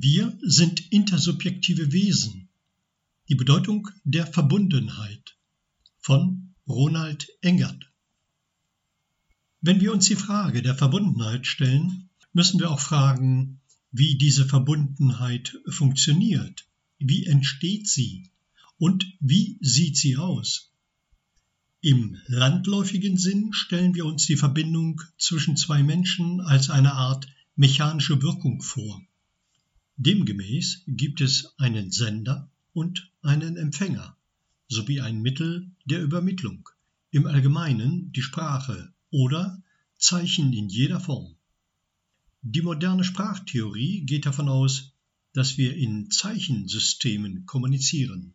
Wir sind intersubjektive Wesen. Die Bedeutung der Verbundenheit von Ronald Engert. Wenn wir uns die Frage der Verbundenheit stellen, müssen wir auch fragen, wie diese Verbundenheit funktioniert, wie entsteht sie und wie sieht sie aus. Im landläufigen Sinn stellen wir uns die Verbindung zwischen zwei Menschen als eine Art mechanische Wirkung vor. Demgemäß gibt es einen Sender und einen Empfänger sowie ein Mittel der Übermittlung, im Allgemeinen die Sprache oder Zeichen in jeder Form. Die moderne Sprachtheorie geht davon aus, dass wir in Zeichensystemen kommunizieren.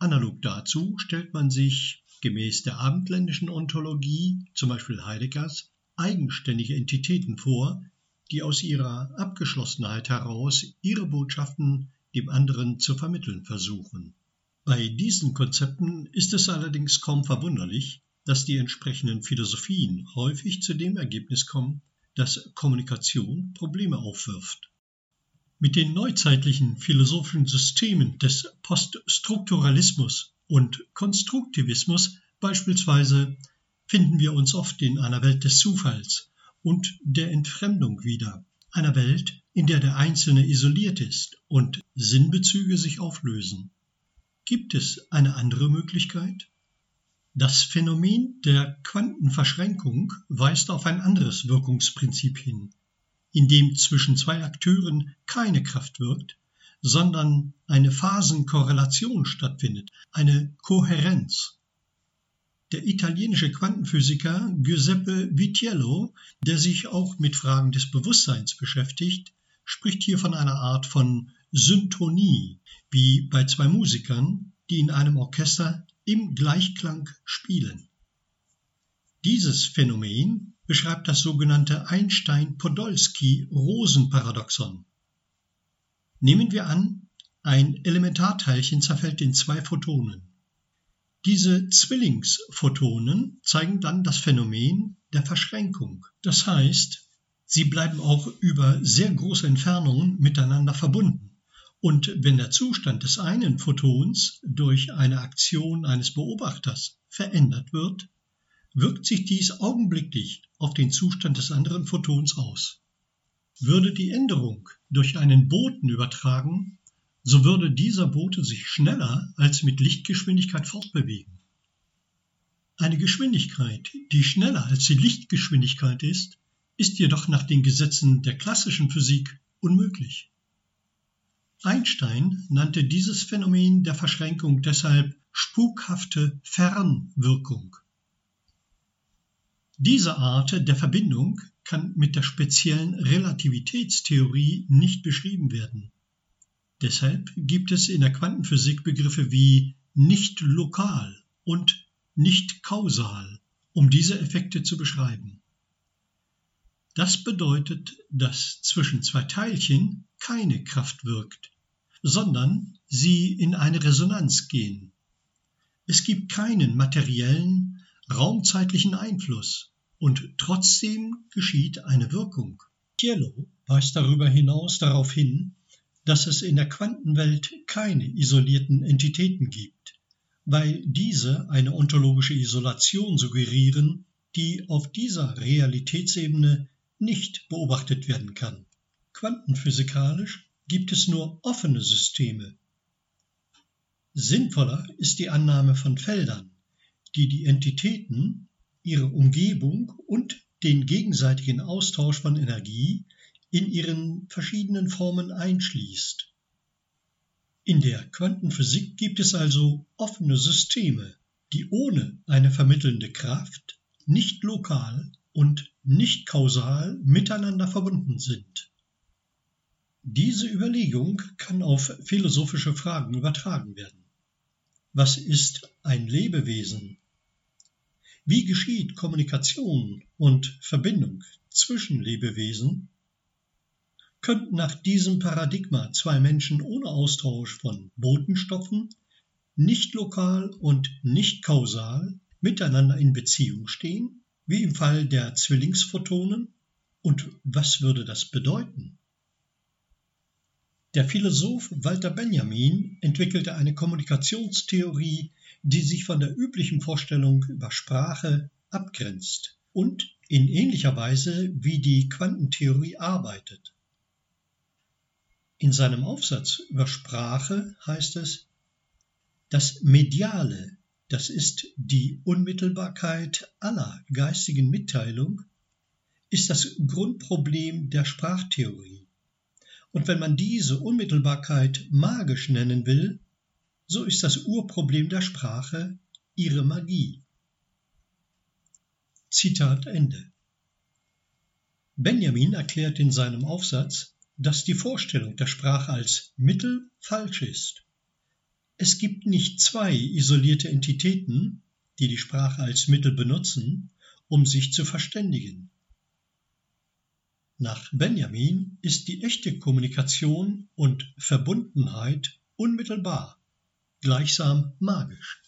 Analog dazu stellt man sich gemäß der abendländischen Ontologie, zum Beispiel Heideggers, eigenständige Entitäten vor, die aus ihrer Abgeschlossenheit heraus ihre Botschaften dem anderen zu vermitteln versuchen. Bei diesen Konzepten ist es allerdings kaum verwunderlich, dass die entsprechenden Philosophien häufig zu dem Ergebnis kommen, dass Kommunikation Probleme aufwirft. Mit den neuzeitlichen philosophischen Systemen des Poststrukturalismus und Konstruktivismus beispielsweise finden wir uns oft in einer Welt des Zufalls, und der Entfremdung wieder, einer Welt, in der der Einzelne isoliert ist und Sinnbezüge sich auflösen. Gibt es eine andere Möglichkeit? Das Phänomen der Quantenverschränkung weist auf ein anderes Wirkungsprinzip hin, in dem zwischen zwei Akteuren keine Kraft wirkt, sondern eine Phasenkorrelation stattfindet, eine Kohärenz. Der italienische Quantenphysiker Giuseppe Vitiello, der sich auch mit Fragen des Bewusstseins beschäftigt, spricht hier von einer Art von Syntonie, wie bei zwei Musikern, die in einem Orchester im Gleichklang spielen. Dieses Phänomen beschreibt das sogenannte Einstein-Podolsky-Rosen-Paradoxon. Nehmen wir an, ein Elementarteilchen zerfällt in zwei Photonen. Diese Zwillingsphotonen zeigen dann das Phänomen der Verschränkung. Das heißt, sie bleiben auch über sehr große Entfernungen miteinander verbunden. Und wenn der Zustand des einen Photons durch eine Aktion eines Beobachters verändert wird, wirkt sich dies augenblicklich auf den Zustand des anderen Photons aus. Würde die Änderung durch einen Boten übertragen, so würde dieser Bote sich schneller als mit Lichtgeschwindigkeit fortbewegen. Eine Geschwindigkeit, die schneller als die Lichtgeschwindigkeit ist, ist jedoch nach den Gesetzen der klassischen Physik unmöglich. Einstein nannte dieses Phänomen der Verschränkung deshalb spukhafte Fernwirkung. Diese Art der Verbindung kann mit der speziellen Relativitätstheorie nicht beschrieben werden. Deshalb gibt es in der Quantenphysik Begriffe wie nicht lokal und nicht kausal, um diese Effekte zu beschreiben. Das bedeutet, dass zwischen zwei Teilchen keine Kraft wirkt, sondern sie in eine Resonanz gehen. Es gibt keinen materiellen, raumzeitlichen Einfluss und trotzdem geschieht eine Wirkung. Cielo weist darüber hinaus darauf hin, dass es in der Quantenwelt keine isolierten Entitäten gibt, weil diese eine ontologische Isolation suggerieren, die auf dieser Realitätsebene nicht beobachtet werden kann. Quantenphysikalisch gibt es nur offene Systeme. Sinnvoller ist die Annahme von Feldern, die die Entitäten, ihre Umgebung und den gegenseitigen Austausch von Energie in ihren verschiedenen Formen einschließt. In der Quantenphysik gibt es also offene Systeme, die ohne eine vermittelnde Kraft nicht lokal und nicht kausal miteinander verbunden sind. Diese Überlegung kann auf philosophische Fragen übertragen werden. Was ist ein Lebewesen? Wie geschieht Kommunikation und Verbindung zwischen Lebewesen? Könnten nach diesem Paradigma zwei Menschen ohne Austausch von Botenstoffen nicht lokal und nicht kausal miteinander in Beziehung stehen, wie im Fall der Zwillingsphotonen? Und was würde das bedeuten? Der Philosoph Walter Benjamin entwickelte eine Kommunikationstheorie, die sich von der üblichen Vorstellung über Sprache abgrenzt und in ähnlicher Weise wie die Quantentheorie arbeitet. In seinem Aufsatz über Sprache heißt es, das Mediale, das ist die Unmittelbarkeit aller geistigen Mitteilung, ist das Grundproblem der Sprachtheorie. Und wenn man diese Unmittelbarkeit magisch nennen will, so ist das Urproblem der Sprache ihre Magie. Zitat Ende. Benjamin erklärt in seinem Aufsatz, dass die Vorstellung der Sprache als Mittel falsch ist. Es gibt nicht zwei isolierte Entitäten, die die Sprache als Mittel benutzen, um sich zu verständigen. Nach Benjamin ist die echte Kommunikation und Verbundenheit unmittelbar, gleichsam magisch.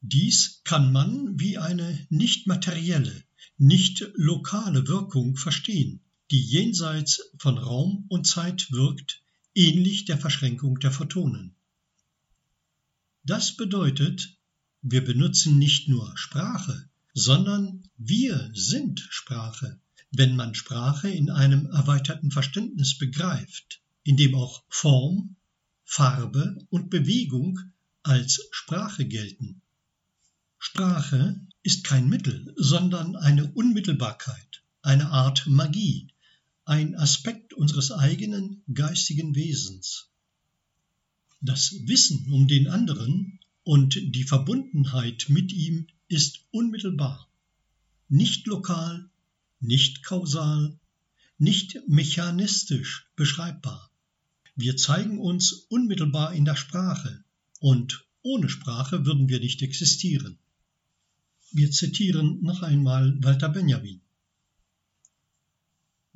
Dies kann man wie eine nicht materielle, nicht lokale Wirkung verstehen, die jenseits von Raum und Zeit wirkt, ähnlich der Verschränkung der Photonen. Das bedeutet, wir benutzen nicht nur Sprache, sondern wir sind Sprache wenn man Sprache in einem erweiterten Verständnis begreift, in dem auch Form, Farbe und Bewegung als Sprache gelten. Sprache ist kein Mittel, sondern eine Unmittelbarkeit, eine Art Magie, ein Aspekt unseres eigenen geistigen Wesens. Das Wissen um den anderen und die Verbundenheit mit ihm ist unmittelbar, nicht lokal nicht kausal, nicht mechanistisch beschreibbar. Wir zeigen uns unmittelbar in der Sprache und ohne Sprache würden wir nicht existieren. Wir zitieren noch einmal Walter Benjamin.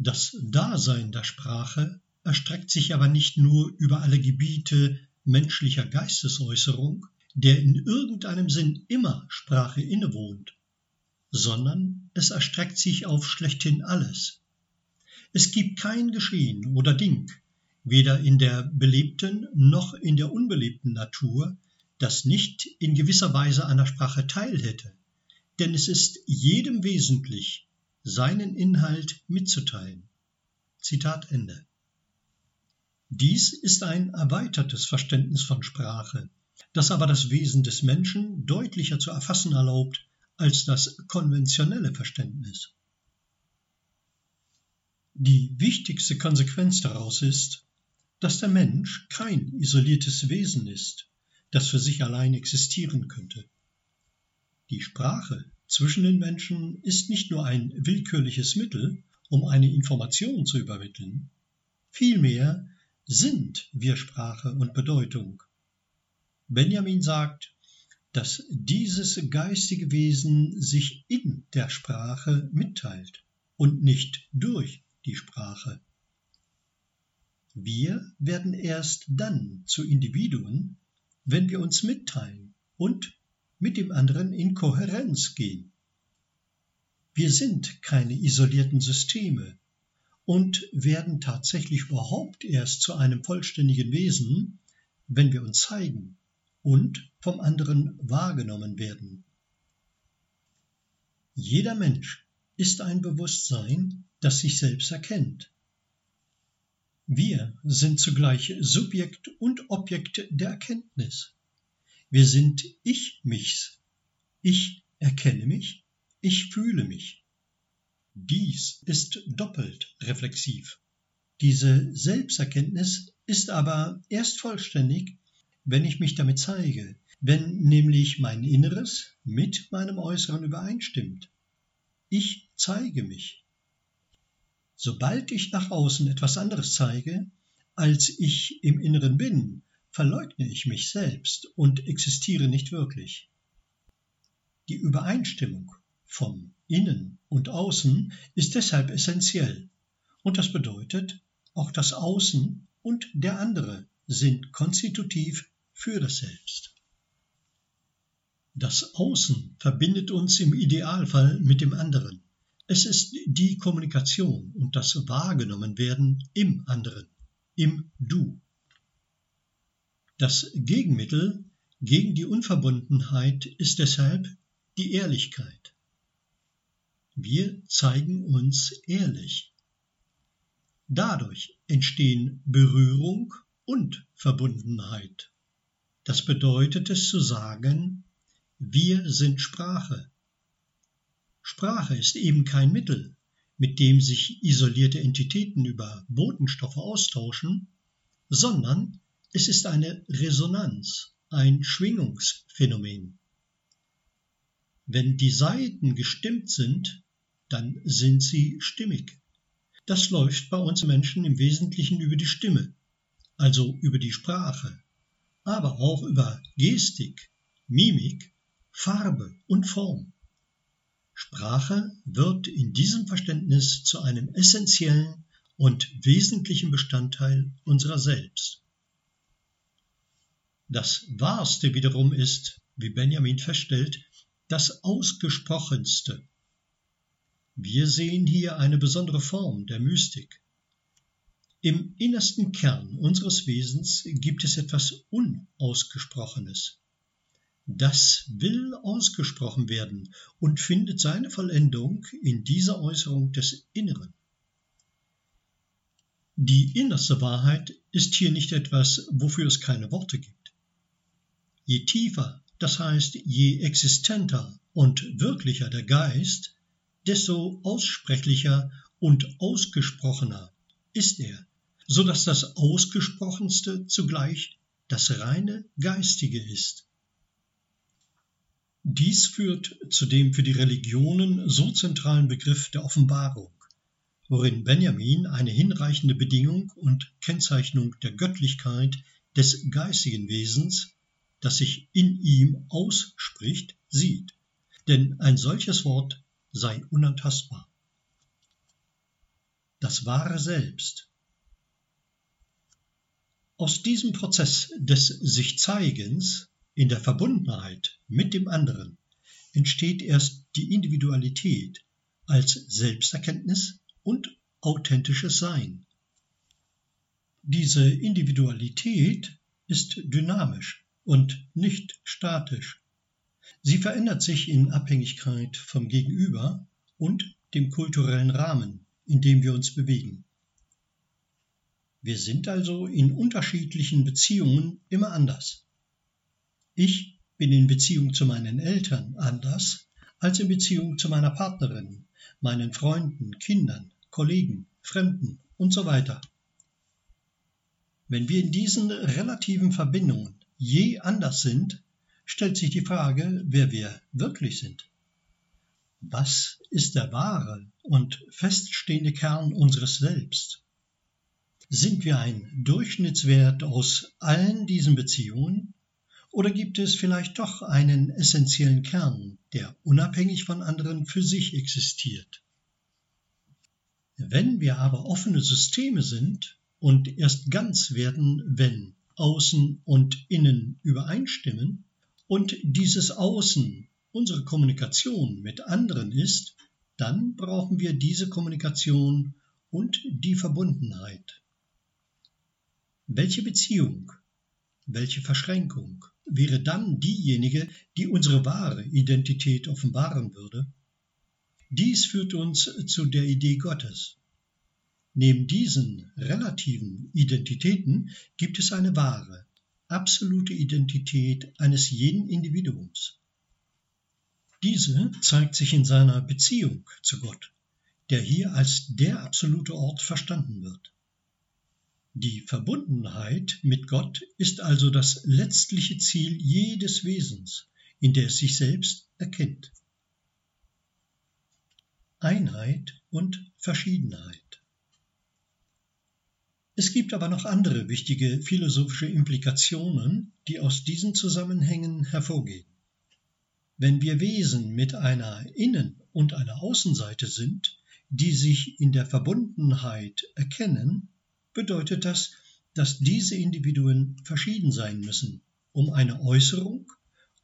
Das Dasein der Sprache erstreckt sich aber nicht nur über alle Gebiete menschlicher Geistesäußerung, der in irgendeinem Sinn immer Sprache innewohnt, sondern es erstreckt sich auf schlechthin alles. Es gibt kein Geschehen oder Ding, weder in der belebten noch in der unbelebten Natur, das nicht in gewisser Weise der Sprache teilhätte, denn es ist jedem wesentlich, seinen Inhalt mitzuteilen. Zitat Ende. Dies ist ein erweitertes Verständnis von Sprache, das aber das Wesen des Menschen deutlicher zu erfassen erlaubt als das konventionelle Verständnis. Die wichtigste Konsequenz daraus ist, dass der Mensch kein isoliertes Wesen ist, das für sich allein existieren könnte. Die Sprache zwischen den Menschen ist nicht nur ein willkürliches Mittel, um eine Information zu übermitteln, vielmehr sind wir Sprache und Bedeutung. Benjamin sagt, dass dieses geistige Wesen sich in der Sprache mitteilt und nicht durch die Sprache. Wir werden erst dann zu Individuen, wenn wir uns mitteilen und mit dem anderen in Kohärenz gehen. Wir sind keine isolierten Systeme und werden tatsächlich überhaupt erst zu einem vollständigen Wesen, wenn wir uns zeigen und vom anderen wahrgenommen werden. Jeder Mensch ist ein Bewusstsein, das sich selbst erkennt. Wir sind zugleich Subjekt und Objekt der Erkenntnis. Wir sind Ich-Michs. Ich erkenne mich, ich fühle mich. Dies ist doppelt reflexiv. Diese Selbsterkenntnis ist aber erst vollständig, wenn ich mich damit zeige, wenn nämlich mein Inneres mit meinem Äußeren übereinstimmt. Ich zeige mich. Sobald ich nach außen etwas anderes zeige, als ich im Inneren bin, verleugne ich mich selbst und existiere nicht wirklich. Die Übereinstimmung vom Innen und Außen ist deshalb essentiell, und das bedeutet, auch das Außen und der andere sind konstitutiv für das Selbst. Das Außen verbindet uns im Idealfall mit dem anderen, Es ist die Kommunikation und das Wahrgenommenwerden im anderen, im Du. Das Gegenmittel gegen die Unverbundenheit ist deshalb die Ehrlichkeit. Wir zeigen uns ehrlich. Dadurch entstehen Berührung und Verbundenheit. Das bedeutet es zu sagen, wir sind Sprache. Sprache ist eben kein Mittel, mit dem sich isolierte Entitäten über Botenstoffe austauschen, sondern es ist eine Resonanz, ein Schwingungsphänomen. Wenn die Saiten gestimmt sind, dann sind sie stimmig. Das läuft bei uns Menschen im Wesentlichen über die Stimme, also über die Sprache, aber auch über Gestik, Mimik, Farbe und Form. Sprache wird in diesem Verständnis zu einem essentiellen und wesentlichen Bestandteil unserer selbst. Das Wahrste wiederum ist, wie Benjamin feststellt, das Ausgesprochenste. Wir sehen hier eine besondere Form der Mystik. Im innersten Kern unseres Wesens gibt es etwas Unausgesprochenes. Das will ausgesprochen werden und findet seine Vollendung in dieser Äußerung des Inneren. Die innerste Wahrheit ist hier nicht etwas, wofür es keine Worte gibt. Je tiefer, das heißt je existenter und wirklicher der Geist, desto aussprechlicher und ausgesprochener ist er, so dass das Ausgesprochenste zugleich das reine Geistige ist. Dies führt zu dem für die Religionen so zentralen Begriff der Offenbarung, worin Benjamin eine hinreichende Bedingung und Kennzeichnung der Göttlichkeit des geistigen Wesens das sich in ihm ausspricht, sieht. Denn ein solches Wort sei unantastbar. Das wahre Selbst. Aus diesem Prozess des Sich-Zeigens in der Verbundenheit mit dem anderen entsteht erst die Individualität als Selbsterkenntnis und authentisches Sein. Diese Individualität ist dynamisch und nicht statisch. Sie verändert sich in Abhängigkeit vom Gegenüber und dem kulturellen Rahmen, in dem wir uns bewegen. Wir sind also in unterschiedlichen Beziehungen immer anders. Ich bin in Beziehung zu meinen Eltern anders als in Beziehung zu meiner Partnerin, meinen Freunden, Kindern, Kollegen, Fremden und so weiter. Wenn wir in diesen relativen Verbindungen je anders sind, stellt sich die Frage, wer wir wirklich sind. Was ist der wahre und feststehende Kern unseres Selbst? Sind wir ein Durchschnittswert aus allen diesen Beziehungen oder gibt es vielleicht doch einen essentiellen Kern, der unabhängig von anderen für sich existiert? Wenn wir aber offene Systeme sind und erst ganz werden, wenn Außen und Innen übereinstimmen und dieses Außen unsere Kommunikation mit anderen ist, dann brauchen wir diese Kommunikation und die Verbundenheit. Welche Beziehung, welche Verschränkung wäre dann diejenige, die unsere wahre Identität offenbaren würde? Dies führt uns zu der Idee Gottes. Neben diesen relativen Identitäten gibt es eine wahre, absolute Identität eines jeden Individuums. Diese zeigt sich in seiner Beziehung zu Gott, der hier als der absolute Ort verstanden wird. Die Verbundenheit mit Gott ist also das letztliche Ziel jedes Wesens, in der es sich selbst erkennt. Einheit und Verschiedenheit. Es gibt aber noch andere wichtige philosophische Implikationen, die aus diesen Zusammenhängen hervorgehen. Wenn wir Wesen mit einer Innen- und einer Außenseite sind, die sich in der Verbundenheit erkennen, bedeutet das, dass diese Individuen verschieden sein müssen, um eine Äußerung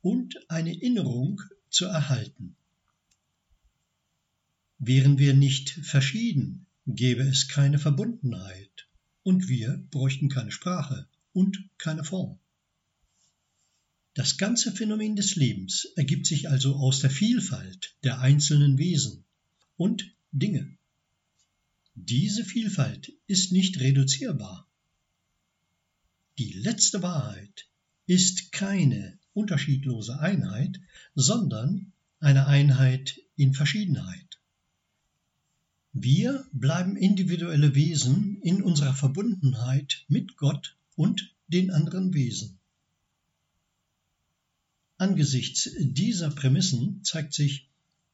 und eine Innerung zu erhalten. Wären wir nicht verschieden, gäbe es keine Verbundenheit und wir bräuchten keine Sprache und keine Form. Das ganze Phänomen des Lebens ergibt sich also aus der Vielfalt der einzelnen Wesen und Dinge. Diese Vielfalt ist nicht reduzierbar. Die letzte Wahrheit ist keine unterschiedlose Einheit, sondern eine Einheit in Verschiedenheit. Wir bleiben individuelle Wesen in unserer Verbundenheit mit Gott und den anderen Wesen. Angesichts dieser Prämissen zeigt sich,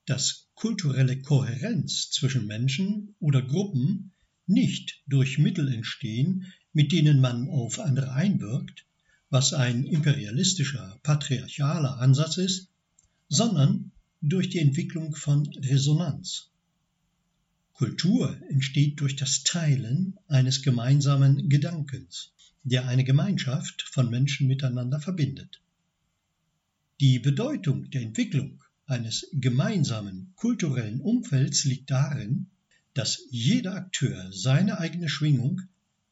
dass kulturelle Kohärenz zwischen Menschen oder Gruppen nicht durch Mittel entstehen, mit denen man auf andere einwirkt, was ein imperialistischer, patriarchaler Ansatz ist, sondern durch die Entwicklung von Resonanz. Kultur entsteht durch das Teilen eines gemeinsamen Gedankens, der eine Gemeinschaft von Menschen miteinander verbindet. Die Bedeutung der Entwicklung eines gemeinsamen kulturellen Umfelds liegt darin, dass jeder Akteur seine eigene Schwingung,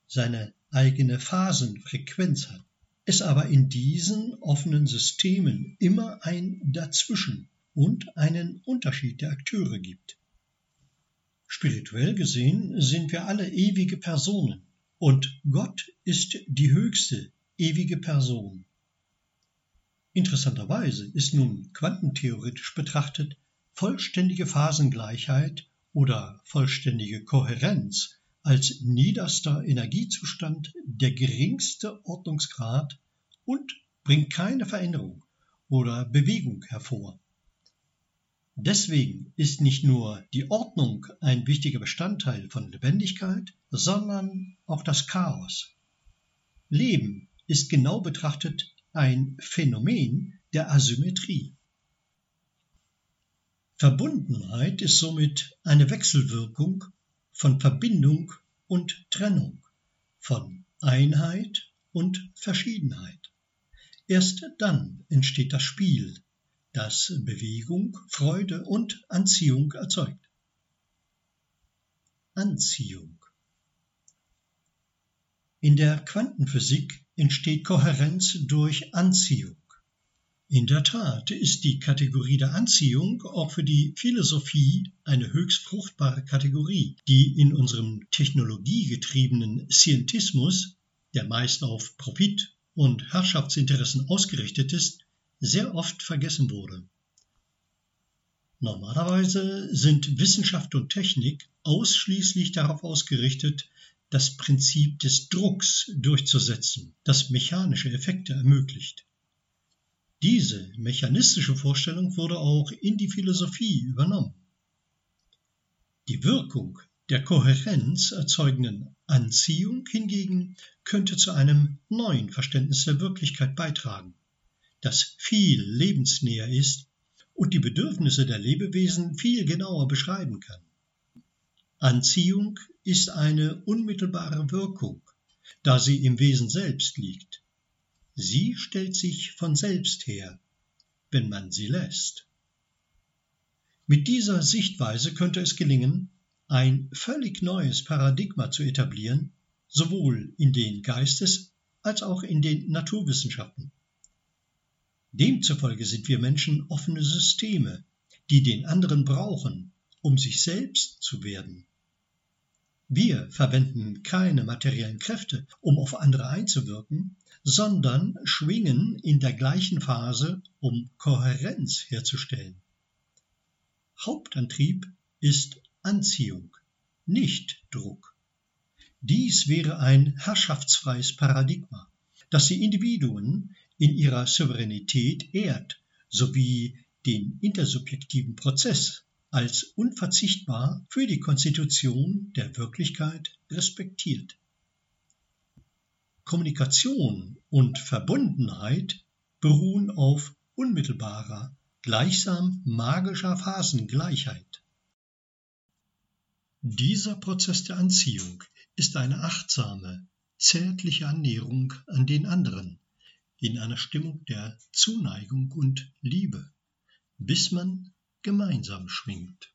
seine eigene Phasenfrequenz hat. Es aber in diesen offenen Systemen immer ein Dazwischen und einen Unterschied der Akteure gibt. Spirituell gesehen sind wir alle ewige Personen und Gott ist die höchste ewige Person. Interessanterweise ist nun quantentheoretisch betrachtet vollständige Phasengleichheit oder vollständige Kohärenz als niederster Energiezustand der geringste Ordnungsgrad und bringt keine Veränderung oder Bewegung hervor. Deswegen ist nicht nur die Ordnung ein wichtiger Bestandteil von Lebendigkeit, sondern auch das Chaos. Leben ist genau betrachtet ein Phänomen der Asymmetrie. Verbundenheit ist somit eine Wechselwirkung von Verbindung und Trennung, von Einheit und Verschiedenheit. Erst dann entsteht das Spiel, das Bewegung, Freude und Anziehung erzeugt. Anziehung In der Quantenphysik entsteht Kohärenz durch Anziehung. In der Tat ist die Kategorie der Anziehung auch für die Philosophie eine höchst fruchtbare Kategorie, die in unserem technologiegetriebenen Scientismus, der meist auf Profit und Herrschaftsinteressen ausgerichtet ist, sehr oft vergessen wurde. Normalerweise sind Wissenschaft und Technik ausschließlich darauf ausgerichtet, das Prinzip des Drucks durchzusetzen, das mechanische Effekte ermöglicht. Diese mechanistische Vorstellung wurde auch in die Philosophie übernommen. Die Wirkung der Kohärenz erzeugenden Anziehung hingegen könnte zu einem neuen Verständnis der Wirklichkeit beitragen, das viel lebensnäher ist und die Bedürfnisse der Lebewesen viel genauer beschreiben kann. Anziehung ist eine unmittelbare Wirkung, da sie im Wesen selbst liegt. Sie stellt sich von selbst her, wenn man sie lässt. Mit dieser Sichtweise könnte es gelingen, ein völlig neues Paradigma zu etablieren, sowohl in den Geistes- als auch in den Naturwissenschaften. Demzufolge sind wir Menschen offene Systeme, die den anderen brauchen, um sich selbst zu werden. Wir verwenden keine materiellen Kräfte, um auf andere einzuwirken, sondern schwingen in der gleichen Phase, um Kohärenz herzustellen. Hauptantrieb ist Anziehung, nicht Druck. Dies wäre ein herrschaftsfreies Paradigma, das die Individuen in ihrer Souveränität ehrt, sowie den intersubjektiven Prozess als unverzichtbar für die Konstitution der Wirklichkeit respektiert. Kommunikation und Verbundenheit beruhen auf unmittelbarer, gleichsam magischer Phasengleichheit. Dieser Prozess der Anziehung ist eine achtsame, zärtliche Annäherung an den anderen, in einer Stimmung der Zuneigung und Liebe, bis man gemeinsam schwingt.